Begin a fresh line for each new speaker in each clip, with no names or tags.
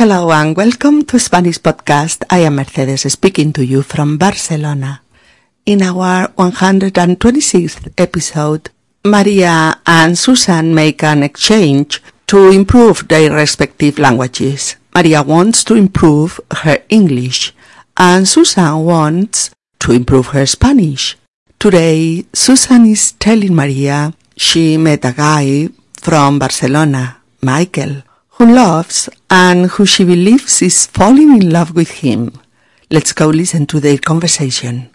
Hello and welcome to Spanish Podcast. I am Mercedes speaking to you from Barcelona. In our 126th episode, Maria and Susan make an exchange to improve their respective languages. Maria wants to improve her English and Susan wants to improve her Spanish. Today, Susan is telling Maria she met a guy from Barcelona, Michael, who loves and who she believes is falling in love with him. Let's go listen to their conversation.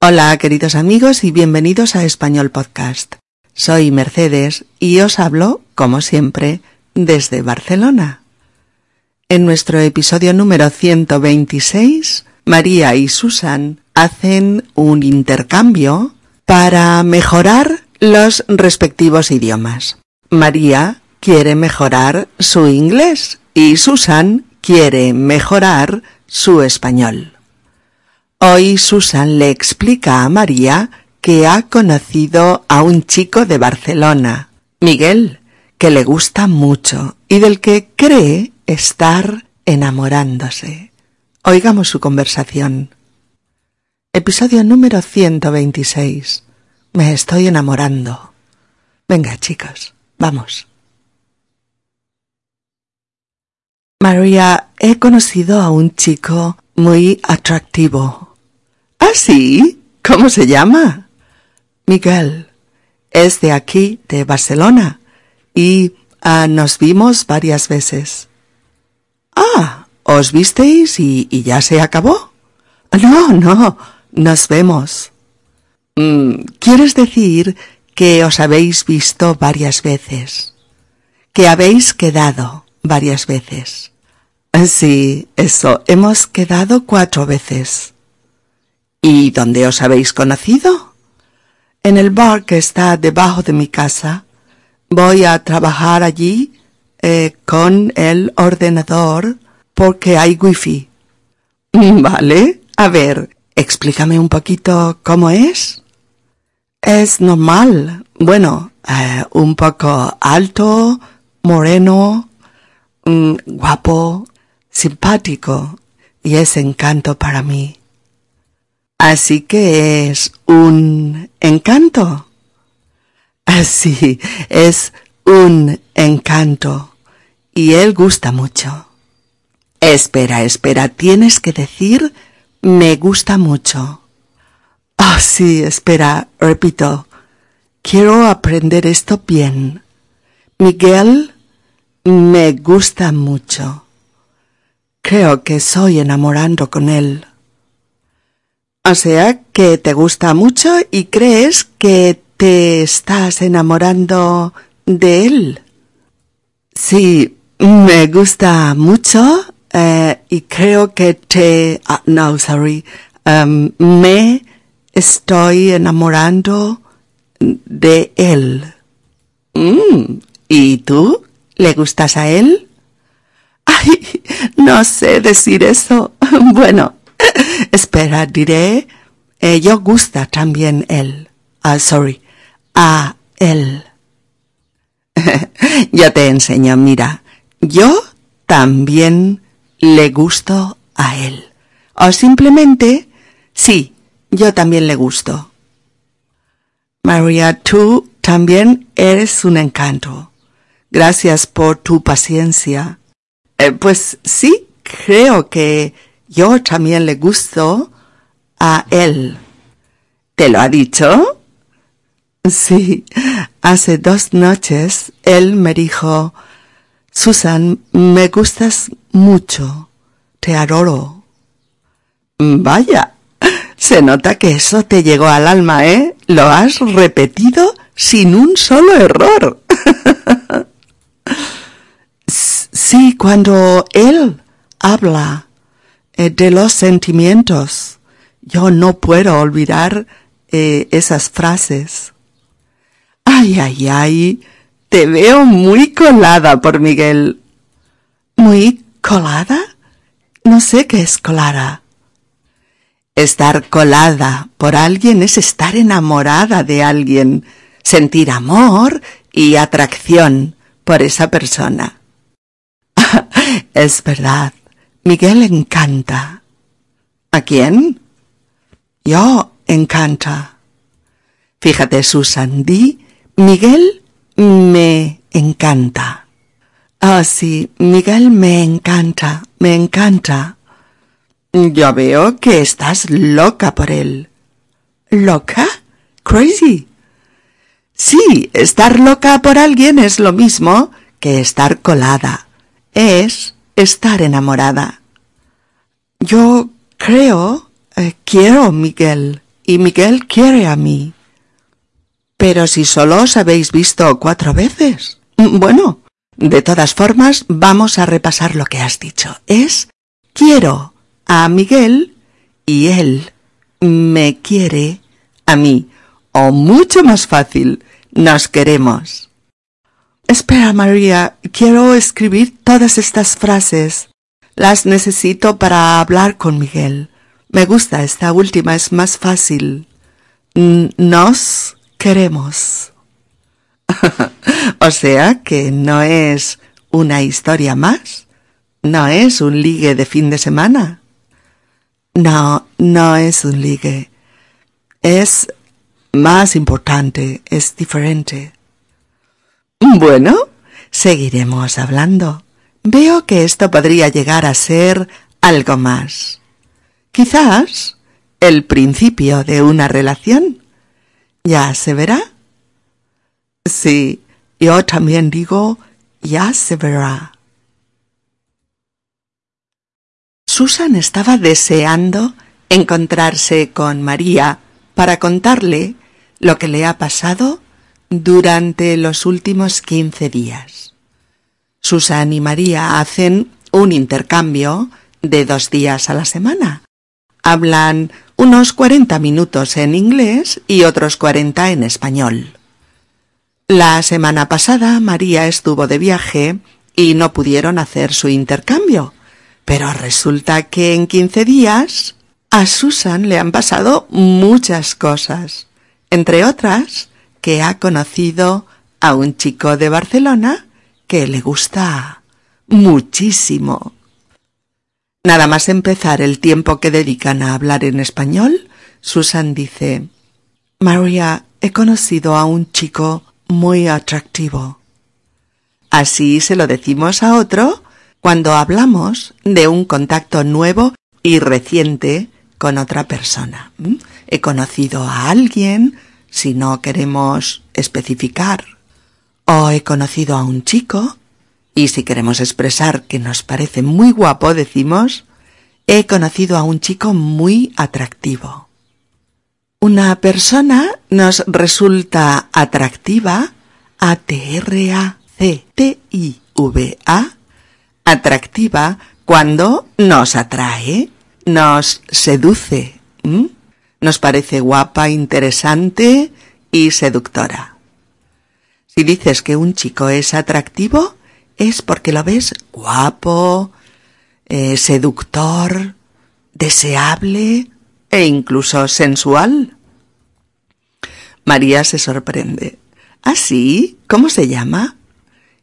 Hola, queridos amigos, y bienvenidos a Español Podcast. Soy Mercedes y os hablo, como siempre, desde Barcelona. En nuestro episodio número 126, María y Susan hacen un intercambio para mejorar los respectivos idiomas. María quiere mejorar su inglés y Susan quiere mejorar su español. Hoy Susan le explica a María que ha conocido a un chico de Barcelona, Miguel, que le gusta mucho y del que cree estar enamorándose. Oigamos su conversación. Episodio número 126. Me estoy enamorando. Venga, chicos, vamos. María, he conocido a un chico muy atractivo. ¿Ah, sí? ¿Cómo se llama? Miguel. Es de aquí, de Barcelona, y ah, nos vimos varias veces. Ah, ¿os visteis y, ya se acabó? No, no, nos vemos. Mm, ¿Quieres decir que os habéis visto varias veces? Que habéis quedado varias veces. Sí, eso, hemos quedado cuatro veces. ¿Y dónde os habéis conocido? En el bar que está debajo de mi casa. Voy a trabajar allí eh, con el ordenador porque hay wifi. Vale, a ver, explícame un poquito cómo es. Es normal. Bueno, eh, un poco alto, moreno, guapo, simpático y es encanto para mí. Así que es un encanto. Así, es un encanto. Y él gusta mucho. Espera, espera, tienes que decir me gusta mucho. Ah, sí, espera, repito. Quiero aprender esto bien. Miguel me gusta mucho. Creo que soy enamorando con él. O sea, que te gusta mucho y crees que te estás enamorando de él. Sí, me gusta mucho eh, y creo que te... Ah, no, sorry. Um, me estoy enamorando de él. Mm, ¿Y tú? ¿Le gustas a él? Ay, no sé decir eso. Bueno, espera, diré, eh, yo gusta también él. Ah, sorry, a él. yo te enseño, mira, yo también le gusto a él. O simplemente, sí, yo también le gusto. María, tú también eres un encanto. Gracias por tu paciencia. Eh, pues sí, creo que yo también le gusto a él. ¿Te lo ha dicho? Sí, hace dos noches él me dijo, Susan, me gustas mucho, te adoro. Vaya, se nota que eso te llegó al alma, ¿eh? Lo has repetido sin un solo error. Sí, cuando él habla eh, de los sentimientos, yo no puedo olvidar eh, esas frases. Ay, ay, ay, te veo muy colada por Miguel. ¿Muy colada? No sé qué es colada. Estar colada por alguien es estar enamorada de alguien, sentir amor y atracción por esa persona. Es verdad. Miguel encanta. ¿A quién? Yo encanta. Fíjate, Susan, di, Miguel me encanta. Ah, sí, Miguel me encanta, me encanta. Ya veo que estás loca por él. ¿Loca? ¿Crazy? Sí, estar loca por alguien es lo mismo que estar colada. Es estar enamorada. Yo creo, eh, quiero Miguel, y Miguel quiere a mí. Pero si solo os habéis visto cuatro veces. Bueno, de todas formas, vamos a repasar lo que has dicho. Es quiero a Miguel y él me quiere a mí. O mucho más fácil, nos queremos. Espera, María, quiero escribir todas estas frases. Las necesito para hablar con Miguel. Me gusta esta última, es más fácil. Nos queremos. o sea que no es una historia más. No es un ligue de fin de semana. No, no es un ligue. Es más importante, es diferente. Bueno, seguiremos hablando. Veo que esto podría llegar a ser algo más. Quizás el principio de una relación. Ya se verá. Sí, yo también digo, ya se verá. Susan estaba deseando encontrarse con María para contarle lo que le ha pasado durante los últimos quince días. Susan y María hacen un intercambio de dos días a la semana. Hablan unos cuarenta minutos en inglés y otros cuarenta en español. La semana pasada María estuvo de viaje y no pudieron hacer su intercambio. Pero resulta que en quince días a Susan le han pasado muchas cosas, entre otras que ha conocido a un chico de Barcelona que le gusta muchísimo. Nada más empezar el tiempo que dedican a hablar en español, Susan dice María, he conocido a un chico muy atractivo. Así se lo decimos a otro cuando hablamos de un contacto nuevo y reciente con otra persona. He conocido a alguien, si no queremos especificar, o he conocido a un chico, y si queremos expresar que nos parece muy guapo, decimos, he conocido a un chico muy atractivo. Una persona nos resulta atractiva, A-T-R-A-C-T-I-V-A, atractiva cuando nos atrae, nos seduce, nos parece guapa, interesante y seductora. Si dices que un chico es atractivo, es porque lo ves guapo, eh, seductor, deseable e incluso sensual. María se sorprende. ¿Ah, sí? ¿Cómo se llama?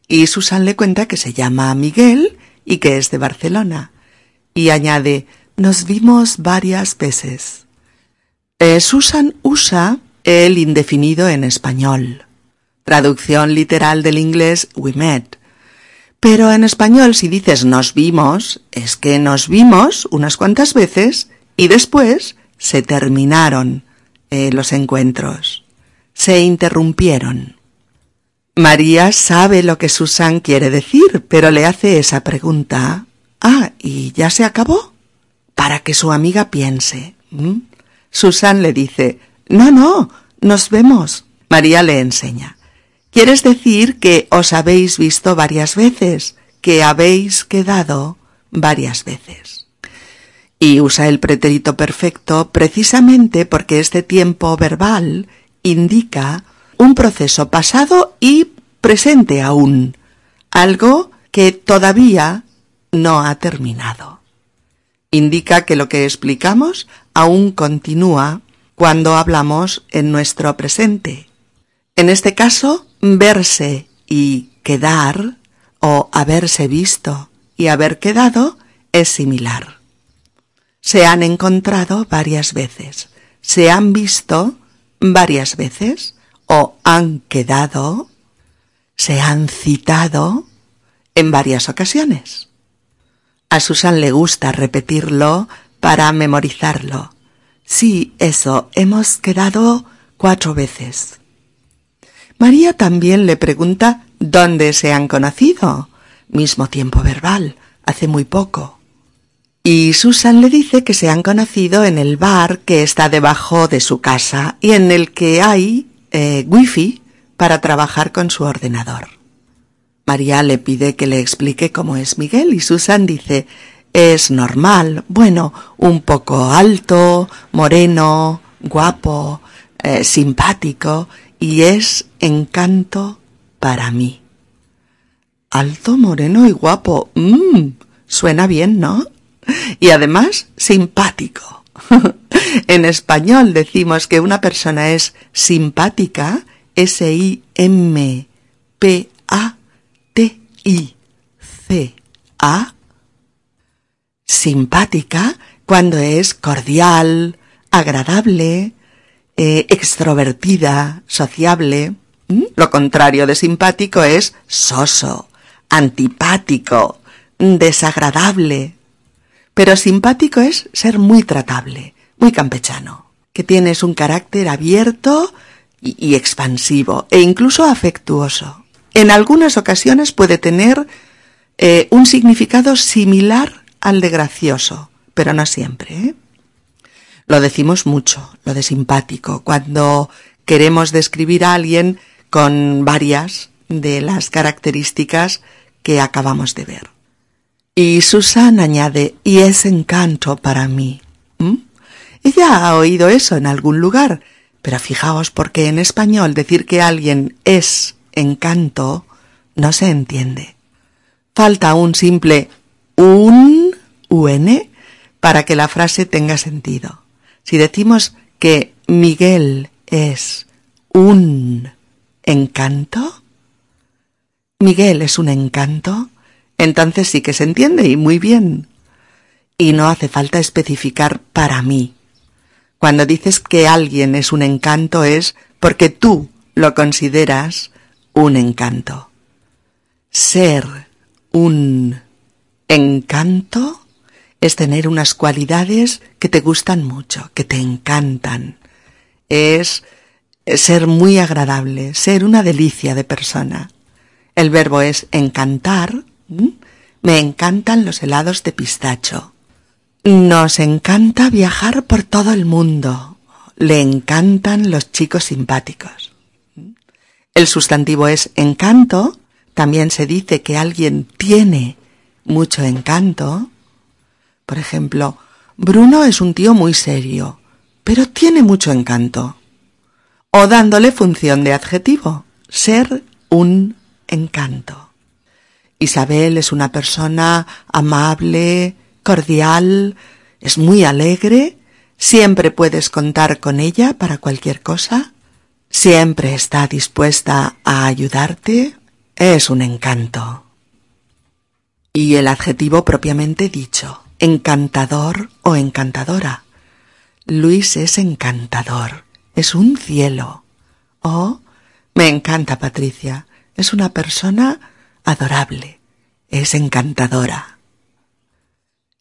Y Susan le cuenta que se llama Miguel y que es de Barcelona. Y añade, nos vimos varias veces. Eh, Susan usa el indefinido en español. Traducción literal del inglés we met. Pero en español si dices nos vimos, es que nos vimos unas cuantas veces y después se terminaron eh, los encuentros. Se interrumpieron. María sabe lo que Susan quiere decir, pero le hace esa pregunta. Ah, ¿y ya se acabó? Para que su amiga piense. Susan le dice, no, no, nos vemos. María le enseña. ¿Quieres decir que os habéis visto varias veces, que habéis quedado varias veces? Y usa el pretérito perfecto precisamente porque este tiempo verbal indica un proceso pasado y presente aún, algo que todavía no ha terminado. Indica que lo que explicamos aún continúa cuando hablamos en nuestro presente. En este caso, verse y quedar o haberse visto y haber quedado es similar. Se han encontrado varias veces, se han visto varias veces o han quedado, se han citado en varias ocasiones. A Susan le gusta repetirlo para memorizarlo. Sí, eso, hemos quedado cuatro veces. María también le pregunta dónde se han conocido. Mismo tiempo verbal, hace muy poco. Y Susan le dice que se han conocido en el bar que está debajo de su casa y en el que hay eh, wifi para trabajar con su ordenador. María le pide que le explique cómo es Miguel y Susan dice es normal, bueno, un poco alto, moreno, guapo, eh, simpático y es encanto para mí. Alto, moreno y guapo. Mmm, suena bien, ¿no? Y además, simpático. en español decimos que una persona es simpática, S-I-M-P-A-T-I-C-A, simpática cuando es cordial, agradable, eh, extrovertida, sociable. Lo contrario de simpático es soso, antipático, desagradable. Pero simpático es ser muy tratable, muy campechano, que tienes un carácter abierto y, expansivo e incluso afectuoso. En algunas ocasiones puede tener eh, un significado similar al de gracioso, pero no siempre. ¿eh? Lo decimos mucho, lo de simpático, cuando queremos describir a alguien con varias de las características que acabamos de ver. Y Susan añade, y es encanto para mí. Ella ha oído eso en algún lugar, pero fijaos porque en español decir que alguien es encanto no se entiende. Falta un simple un, un, para que la frase tenga sentido. Si decimos que Miguel es un encanto, Miguel es un encanto, entonces sí que se entiende y muy bien. Y no hace falta especificar para mí. Cuando dices que alguien es un encanto es porque tú lo consideras un encanto. Ser un Encanto es tener unas cualidades que te gustan mucho, que te encantan. Es ser muy agradable, ser una delicia de persona. El verbo es encantar. Me encantan los helados de pistacho. Nos encanta viajar por todo el mundo. Le encantan los chicos simpáticos. El sustantivo es encanto. También se dice que alguien tiene mucho encanto. Por ejemplo, Bruno es un tío muy serio, pero tiene mucho encanto. O dándole función de adjetivo, ser un encanto. Isabel es una persona amable, cordial, es muy alegre, siempre puedes contar con ella para cualquier cosa, siempre está dispuesta a ayudarte, es un encanto. Y el adjetivo propiamente dicho, encantador o encantadora. Luis es encantador, es un cielo. Oh, me encanta Patricia, es una persona adorable, es encantadora.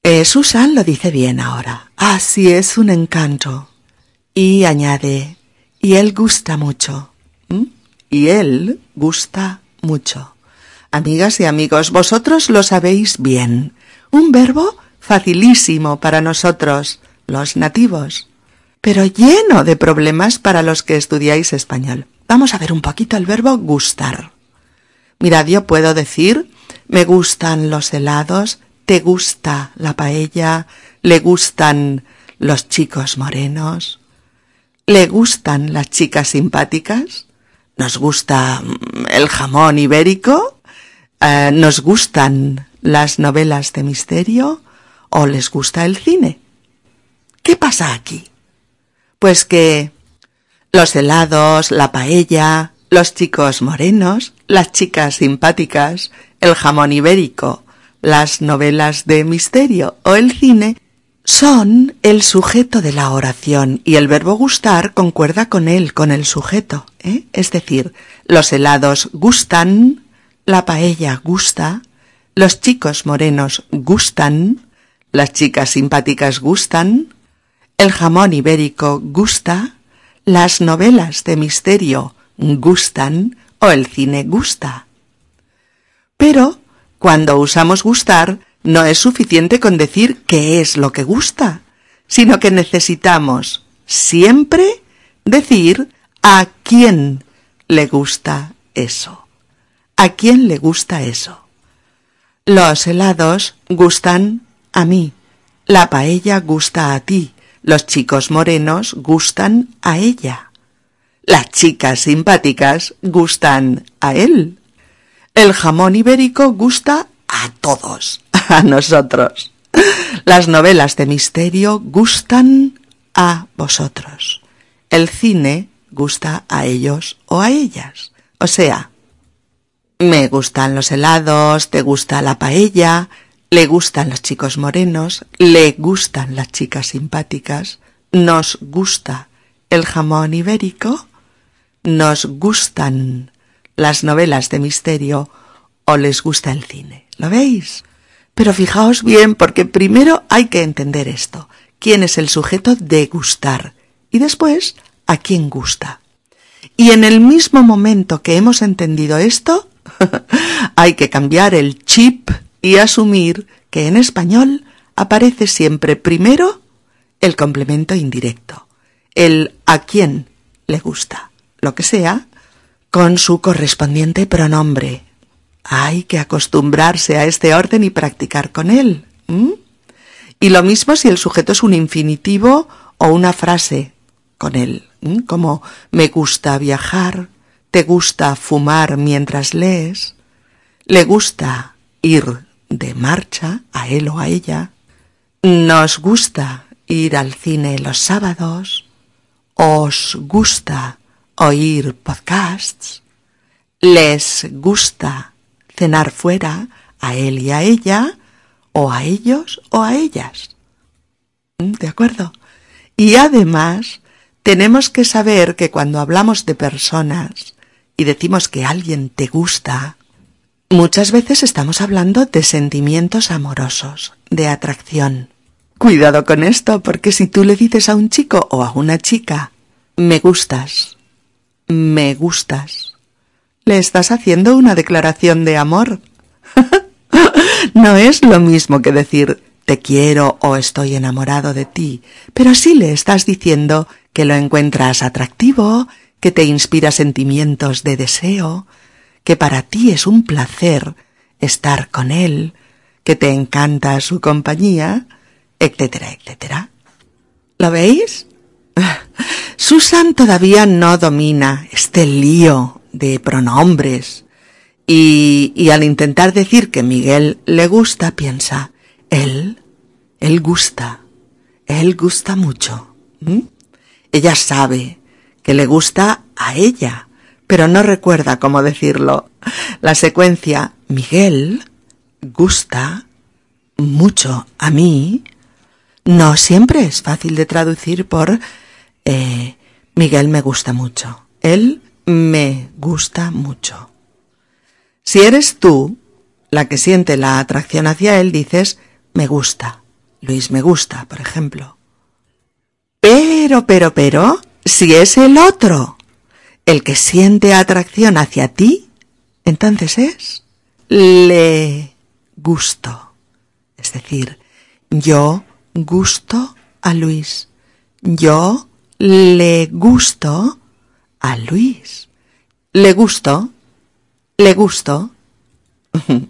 Eh, Susan lo dice bien ahora. Ah, sí, es un encanto. Y añade, y él gusta mucho. ¿Mm? Y él gusta mucho. Amigas y amigos, vosotros lo sabéis bien. Un verbo facilísimo para nosotros, los nativos, pero lleno de problemas para los que estudiáis español. Vamos a ver un poquito el verbo gustar. Mirad, yo puedo decir, me gustan los helados, te gusta la paella, le gustan los chicos morenos, le gustan las chicas simpáticas, nos gusta mm, el jamón ibérico, eh, nos gustan las novelas de misterio o les gusta el cine. ¿Qué pasa aquí? Pues que los helados, la paella, los chicos morenos, las chicas simpáticas, el jamón ibérico, las novelas de misterio o el cine son el sujeto de la oración y el verbo gustar concuerda con él, con el sujeto. ¿eh? Es decir, los helados gustan, la paella gusta, los chicos morenos gustan, las chicas simpáticas gustan, el jamón ibérico gusta, las novelas de misterio gustan o el cine gusta. Pero cuando usamos gustar, no es suficiente con decir qué es lo que gusta, sino que necesitamos siempre decir a quién le gusta eso. ¿A quién le gusta eso? Los helados gustan a mí, la paella gusta a ti, los chicos morenos gustan a ella, las chicas simpáticas gustan a él, el jamón ibérico gusta a todos, a nosotros. Las novelas de misterio gustan a vosotros. El cine gusta a ellos o a ellas. O sea, me gustan los helados, te gusta la paella, le gustan los chicos morenos, le gustan las chicas simpáticas, nos gusta el jamón ibérico, nos gustan las novelas de misterio o les gusta el cine. ¿Lo veis? Pero fijaos bien porque primero hay que entender esto. ¿Quién es el sujeto de gustar? Y después, ¿a quién gusta? Y en el mismo momento que hemos entendido esto, hay que cambiar el chip y asumir que en español aparece siempre primero el complemento indirecto, el a quién le gusta, lo que sea, con su correspondiente pronombre. Hay que acostumbrarse a este orden y practicar con él. Y lo mismo si el sujeto es un infinitivo o una frase con él, como me gusta viajar, ¿Te gusta fumar mientras lees? ¿Le gusta ir de marcha a él o a ella? ¿Nos gusta ir al cine los sábados? ¿Os gusta oír podcasts? ¿Les gusta cenar fuera a él y a ella? ¿O a ellos o a ellas? ¿De acuerdo? Y además, tenemos que saber que cuando hablamos de personas, y decimos que alguien te gusta, muchas veces estamos hablando de sentimientos amorosos, de atracción. Cuidado con esto, porque si tú le dices a un chico o a una chica, me gustas, me gustas, le estás haciendo una declaración de amor. no es lo mismo que decir te quiero o estoy enamorado de ti, pero sí le estás diciendo que lo encuentras atractivo, que te inspira sentimientos de deseo, que para ti es un placer estar con él, que te encanta su compañía, etcétera, etcétera. ¿Lo veis? Susan todavía no domina este lío de pronombres y, y, al intentar decir que Miguel le gusta piensa, él, él gusta, él gusta mucho. Ella sabe que le gusta a ella, pero no recuerda cómo decirlo. La secuencia Miguel gusta mucho a mí no siempre es fácil de traducir por eh, Miguel me gusta mucho. Él me gusta mucho. Si eres tú la que siente la atracción hacia él, dices me gusta. Luis me gusta, por ejemplo. Pero, pero, pero, si es el otro el que siente atracción hacia ti, entonces es le gusto. Es decir, yo gusto a Luis. Yo le gusto a Luis. Le gusto. Le gusto.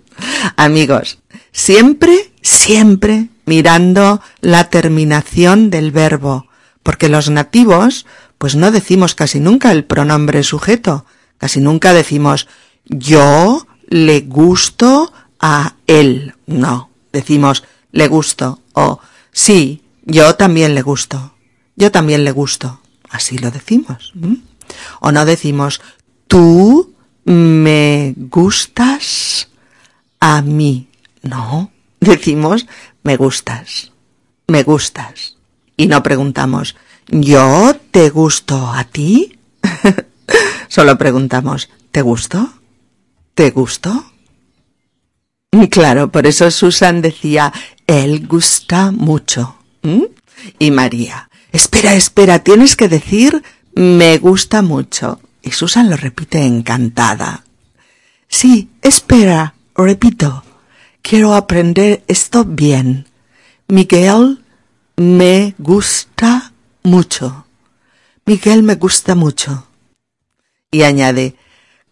Amigos, siempre, siempre mirando la terminación del verbo, porque los nativos pues no decimos casi nunca el pronombre sujeto, casi nunca decimos yo le gusto a él, no, decimos le gusto. O sí, yo también le gusto, yo también le gusto, así lo decimos. O no decimos tú me gustas a mí, No, decimos me gustas, me gustas. Y no preguntamos, ¿yo te gusto a ti? Solo preguntamos, ¿te gusto? ¿Te gusto? Claro, por eso Susan decía, él gusta mucho. Y María, espera, espera, tienes que decir, me gusta mucho. Y Susan lo repite encantada. Sí, espera, repito. Quiero aprender esto bien. Miguel me gusta mucho. Miguel me gusta mucho. Y añade,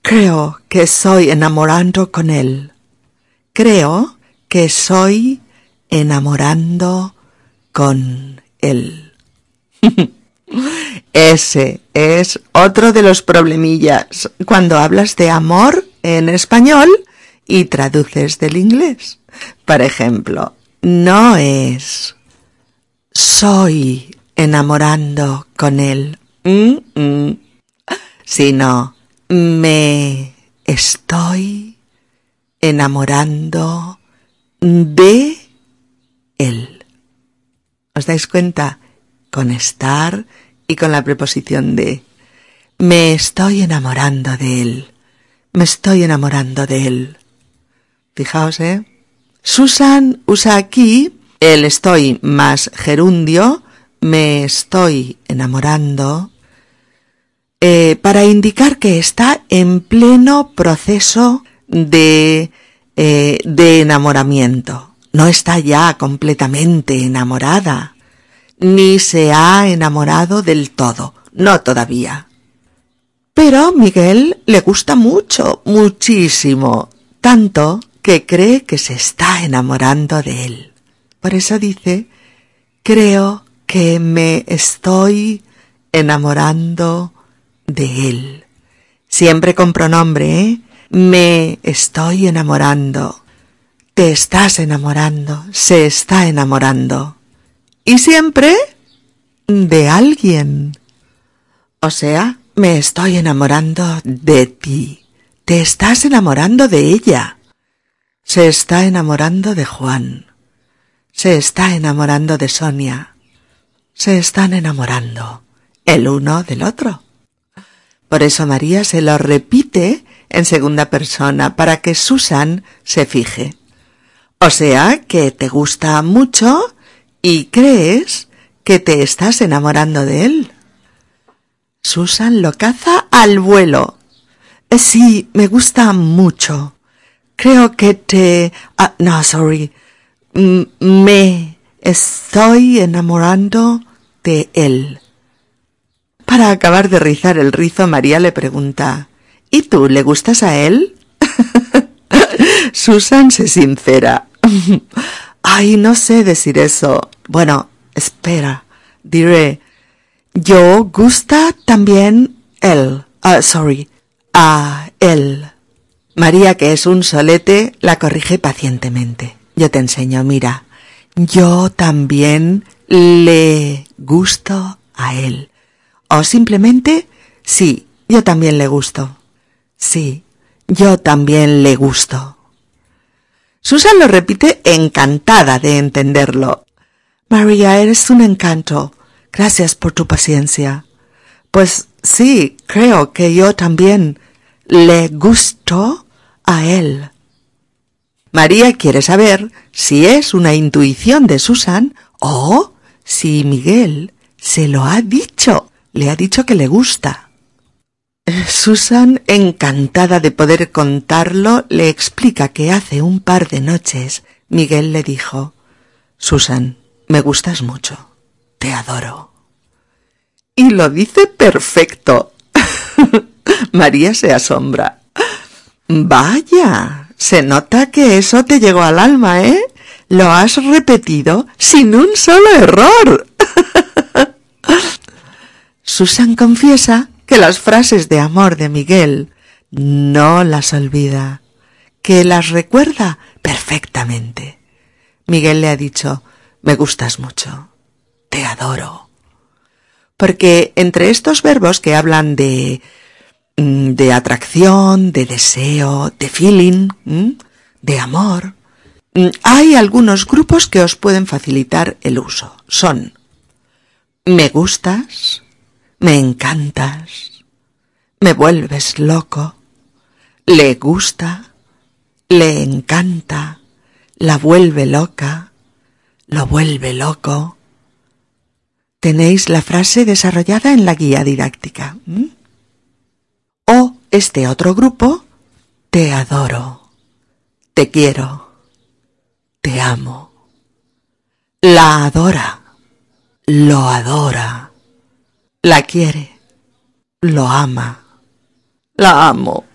creo que estoy enamorando con él. Creo que soy enamorando con él. Ese es otro de los problemillas cuando hablas de amor en español y traduces del inglés. Por ejemplo, no es soy enamorando con él, sino me estoy enamorando de él. ¿Os dais cuenta? Con estar y con la preposición de. Me estoy enamorando de él. Me estoy enamorando de él. Fijaos, ¿eh? Susan usa aquí el estoy más gerundio, me estoy enamorando, eh, para indicar que está en pleno proceso de, eh, de enamoramiento. No está ya completamente enamorada, ni se ha enamorado del todo, no todavía. Pero Miguel le gusta mucho, muchísimo, tanto que cree que se está enamorando de él. Por eso dice, creo que me estoy enamorando de él. Siempre con pronombre, ¿eh? Me estoy enamorando. Te estás enamorando. Se está enamorando. Y siempre de alguien. O sea, me estoy enamorando de ti. Te estás enamorando de ella. Se está enamorando de Juan. Se está enamorando de Sonia. Se están enamorando el uno del otro. Por eso María se lo repite en segunda persona para que Susan se fije. O sea que te gusta mucho y crees que te estás enamorando de él. Susan lo caza al vuelo. Sí, me gusta mucho. Creo que te... Ah, no, sorry. me estoy enamorando de él. Para acabar de rizar el rizo, María le pregunta, ¿Y tú le gustas a él? Susan se sincera. Ay, no sé decir eso. Bueno, espera. Diré, yo gusta también él. Ah, sorry, a él. María, que es un solete, la corrige pacientemente. Yo te enseño, mira. Yo también le gusto a él. O simplemente, sí, yo también le gusto. Sí, yo también le gusto. Susan lo repite encantada de entenderlo. María, eres un encanto. Gracias por tu paciencia. Pues sí, creo que yo también le gustó a él. María quiere saber si es una intuición de Susan o si Miguel se lo ha dicho, le ha dicho que le gusta. Susan, encantada de poder contarlo, le explica que hace un par de noches Miguel le dijo Susan, me gustas mucho, te adoro. Y lo dice perfecto. María se asombra. Vaya, se nota que eso te llegó al alma, ¿eh? Lo has repetido sin un solo error. Susan confiesa que las frases de amor de Miguel no las olvida, que las recuerda perfectamente. Miguel le ha dicho, me gustas mucho, te adoro. Porque entre estos verbos que hablan de de atracción, de deseo, de feeling, de amor. Mm, hay algunos grupos que os pueden facilitar el uso. Son me gustas, me encantas, me vuelves loco, le gusta, le encanta, la vuelve loca, lo vuelve loco. Tenéis la frase desarrollada en la guía didáctica. Este otro grupo, te adoro, te quiero, te amo, la adora lo adora, la quiere, lo ama, la amo,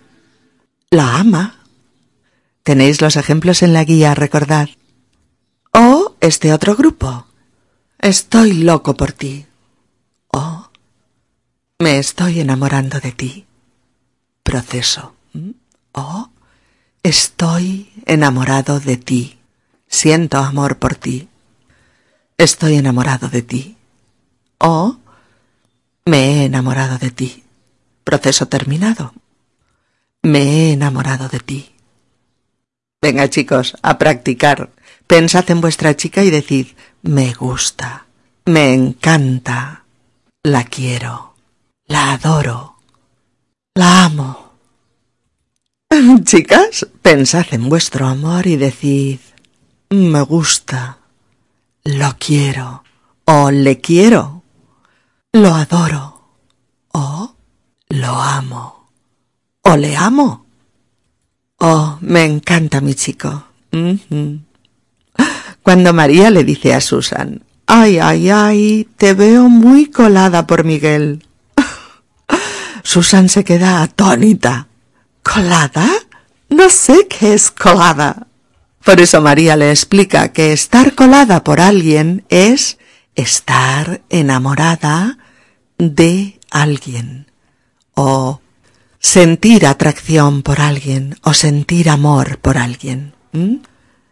la ama. Tenéis los ejemplos en la guía, recordad. O este otro grupo. Estoy loco por ti. O me estoy enamorando de ti. Proceso. O estoy enamorado de ti. Siento amor por ti. Estoy enamorado de ti. O me he enamorado de ti. Proceso terminado. Me he enamorado de ti. Venga chicos, a practicar. Pensad en vuestra chica y decid, me gusta, me encanta, la quiero, la adoro, la amo. Chicas, pensad en vuestro amor y decid, me gusta, lo quiero o le quiero. Lo adoro o lo amo o le amo. Oh, me encanta mi chico. Cuando María le dice a Susan, ay, ay, ay, te veo muy colada por Miguel. Susan se queda atónita. ¿Colada? No sé qué es colada. Por eso María le explica que estar colada por alguien es estar enamorada de alguien o sentir atracción por alguien o sentir amor por alguien.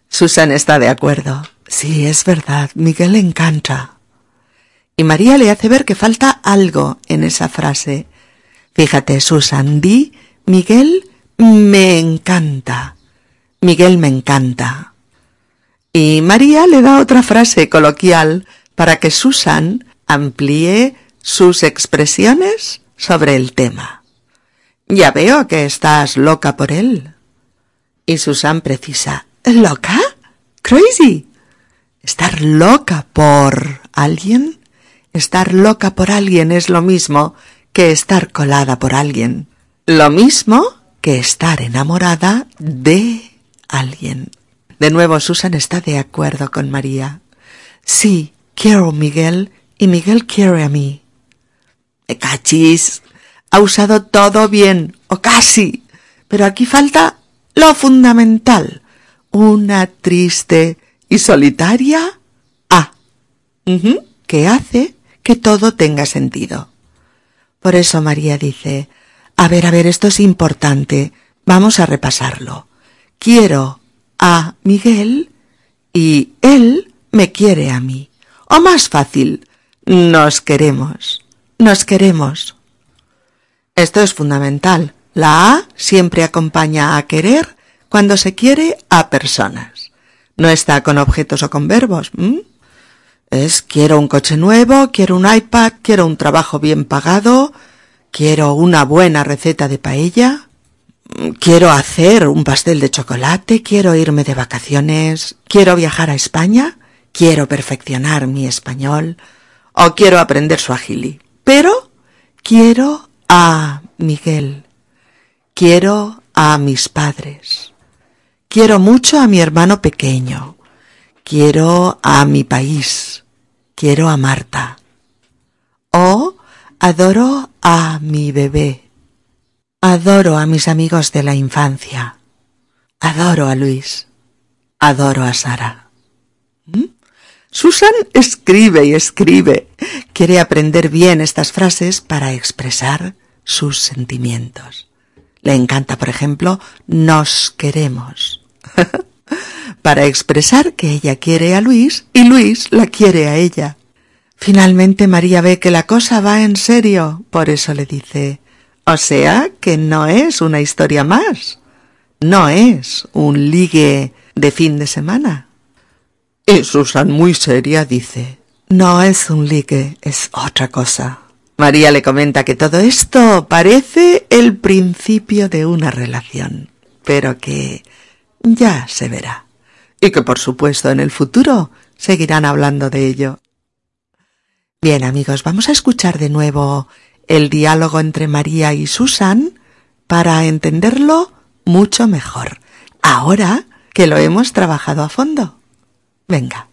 Susan está de acuerdo. Sí, es verdad, Miguel le encanta. Y María le hace ver que falta algo en esa frase. Fíjate, Susan, di, Miguel me encanta. Miguel me encanta. Y María le da otra frase coloquial para que Susan amplíe sus expresiones sobre el tema. Ya veo que estás loca por él. Y Susan precisa, ¿loca? Crazy. Estar loca por alguien. Estar loca por alguien es lo mismo que estar colada por alguien. Lo mismo que estar enamorada de alguien. De nuevo, Susan está de acuerdo con María. Sí, quiero a Miguel y Miguel quiere a mí. Me cachis. Ha usado todo bien, o casi. Pero aquí falta lo fundamental. Una triste y solitaria A. que hace que todo tenga sentido. Por eso María dice, a ver, a ver, esto es importante. Vamos a repasarlo quiero a Miguel y él me quiere a mí. O más fácil, nos queremos. Nos queremos. Esto es fundamental. La A siempre acompaña a querer cuando se quiere a personas. No está con objetos o con verbos. Es quiero un coche nuevo, quiero un iPad, quiero un trabajo bien pagado, quiero una buena receta de paella. Quiero hacer un pastel de chocolate, quiero irme de vacaciones, quiero viajar a España, quiero perfeccionar mi español o quiero aprender su agili. Pero quiero a Miguel, quiero a mis padres, quiero mucho a mi hermano pequeño, quiero a mi país, quiero a Marta o adoro a mi bebé Adoro a mis amigos de la infancia. Adoro a Luis. Adoro a Sara. ¿Mm? Susan escribe y escribe. Quiere aprender bien estas frases para expresar sus sentimientos. Le encanta, por ejemplo, nos queremos. para expresar que ella quiere a Luis y Luis la quiere a ella. Finalmente María ve que la cosa va en serio, por eso le dice o sea que no es una historia más. No es un ligue de fin de semana. Y Susan, muy seria, dice, no es un ligue, es otra cosa. María le comenta que todo esto parece el principio de una relación, pero que ya se verá. Y que por supuesto en el futuro seguirán hablando de ello. Bien amigos, vamos a escuchar de nuevo el diálogo entre María y Susan para entenderlo mucho mejor, ahora que lo hemos trabajado a fondo. Venga.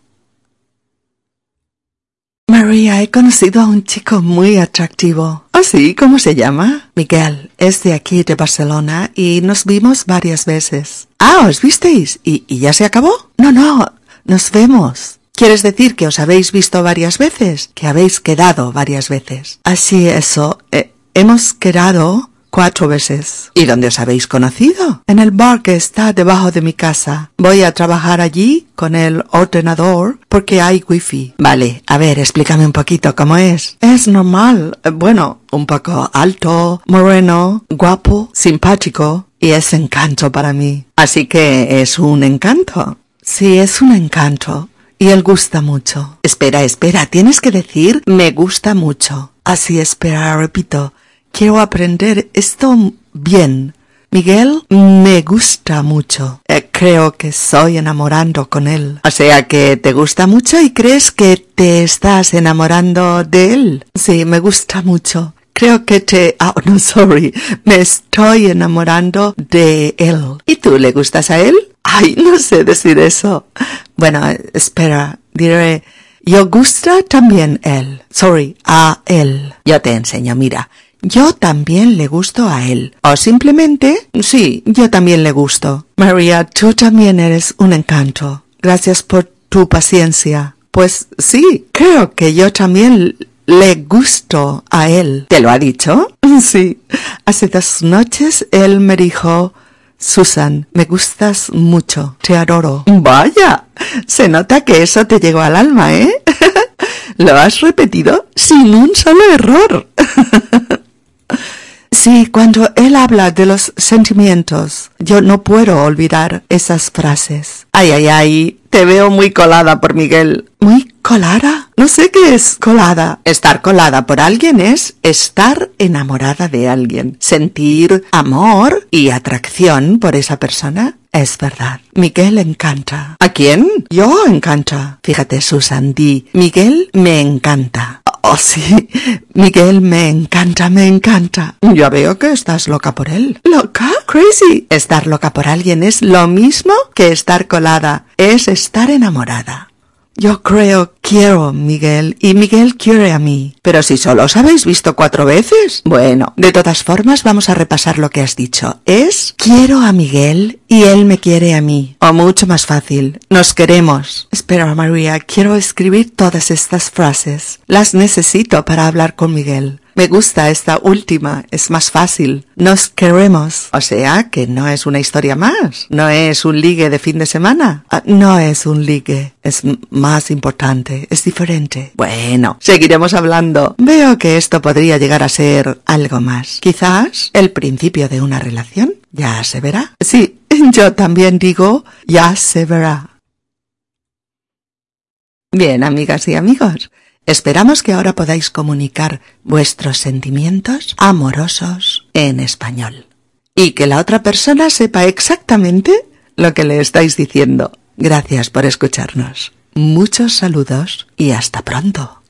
María, he conocido a un chico muy atractivo. ¿Ah, sí? ¿Cómo se llama? Miguel. Es de aquí, de Barcelona, y nos vimos varias veces. Ah, ¿os visteis? ¿Y, y ya se acabó? No, no, nos vemos. ¿Quieres decir que os habéis visto varias veces? Que habéis quedado varias veces. Así eso. Eh, hemos quedado cuatro veces. ¿Y dónde os habéis conocido? En el bar que está debajo de mi casa. Voy a trabajar allí con el ordenador porque hay wifi. Vale, a ver, explícame un poquito cómo es. Es normal. Eh, bueno, un poco alto, moreno, guapo, simpático y es encanto para mí. Así que es un encanto. Sí, es un encanto. Y él gusta mucho. Espera, espera, tienes que decir me gusta mucho. Así espera, repito. Quiero aprender esto bien. Miguel me gusta mucho. Eh, creo que estoy enamorando con él. O sea que te gusta mucho y crees que te estás enamorando de él. Sí, me gusta mucho. Creo que te... Oh, no, sorry. Me estoy enamorando de él. ¿Y tú le gustas a él? Ay, no sé decir eso. Bueno, espera. Diré... Yo gusta también él. Sorry, a él. Yo te enseño, mira. Yo también le gusto a él. O simplemente, sí, yo también le gusto. María, tú también eres un encanto. Gracias por tu paciencia. Pues sí, creo que yo también le gusto a él. ¿Te lo ha dicho? Sí. Hace dos noches él me dijo, Susan, me gustas mucho, te adoro. Vaya, se nota que eso te llegó al alma, ¿eh? Lo has repetido sin un solo error. Sí, cuando él habla de los sentimientos, yo no puedo olvidar esas frases. Ay, ay, ay, te veo muy colada por Miguel. ¿Muy colada? No sé qué es colada. Estar colada por alguien es estar enamorada de alguien. Sentir amor y atracción por esa persona. Es verdad. Miguel encanta. ¿A quién? Yo encanta. Fíjate, Susan, di, Miguel me encanta. Oh, sí. Miguel me encanta, me encanta. Ya veo que estás loca por él. ¿Loca? Crazy. Estar loca por alguien es lo mismo que estar colada. Es estar enamorada. Yo creo quiero Miguel y Miguel quiere a mí. Pero si solo os habéis visto cuatro veces. Bueno, de todas formas vamos a repasar lo que has dicho. Es quiero a Miguel y él me quiere a mí. O mucho más fácil, nos queremos. Espera, María, quiero escribir todas estas frases. Las necesito para hablar con Miguel. Me gusta esta última, es más fácil. Nos queremos. O sea que no es una historia más. No es un ligue de fin de semana. Ah, no es un ligue. Es más importante. Es diferente. Bueno, seguiremos hablando. Veo que esto podría llegar a ser algo más. Quizás el principio de una relación. Ya se verá. Sí, yo también digo, ya se verá. Bien, amigas y amigos. Esperamos que ahora podáis comunicar vuestros sentimientos amorosos en español y que la otra persona sepa exactamente lo que le estáis diciendo. Gracias por escucharnos. Muchos saludos y hasta pronto.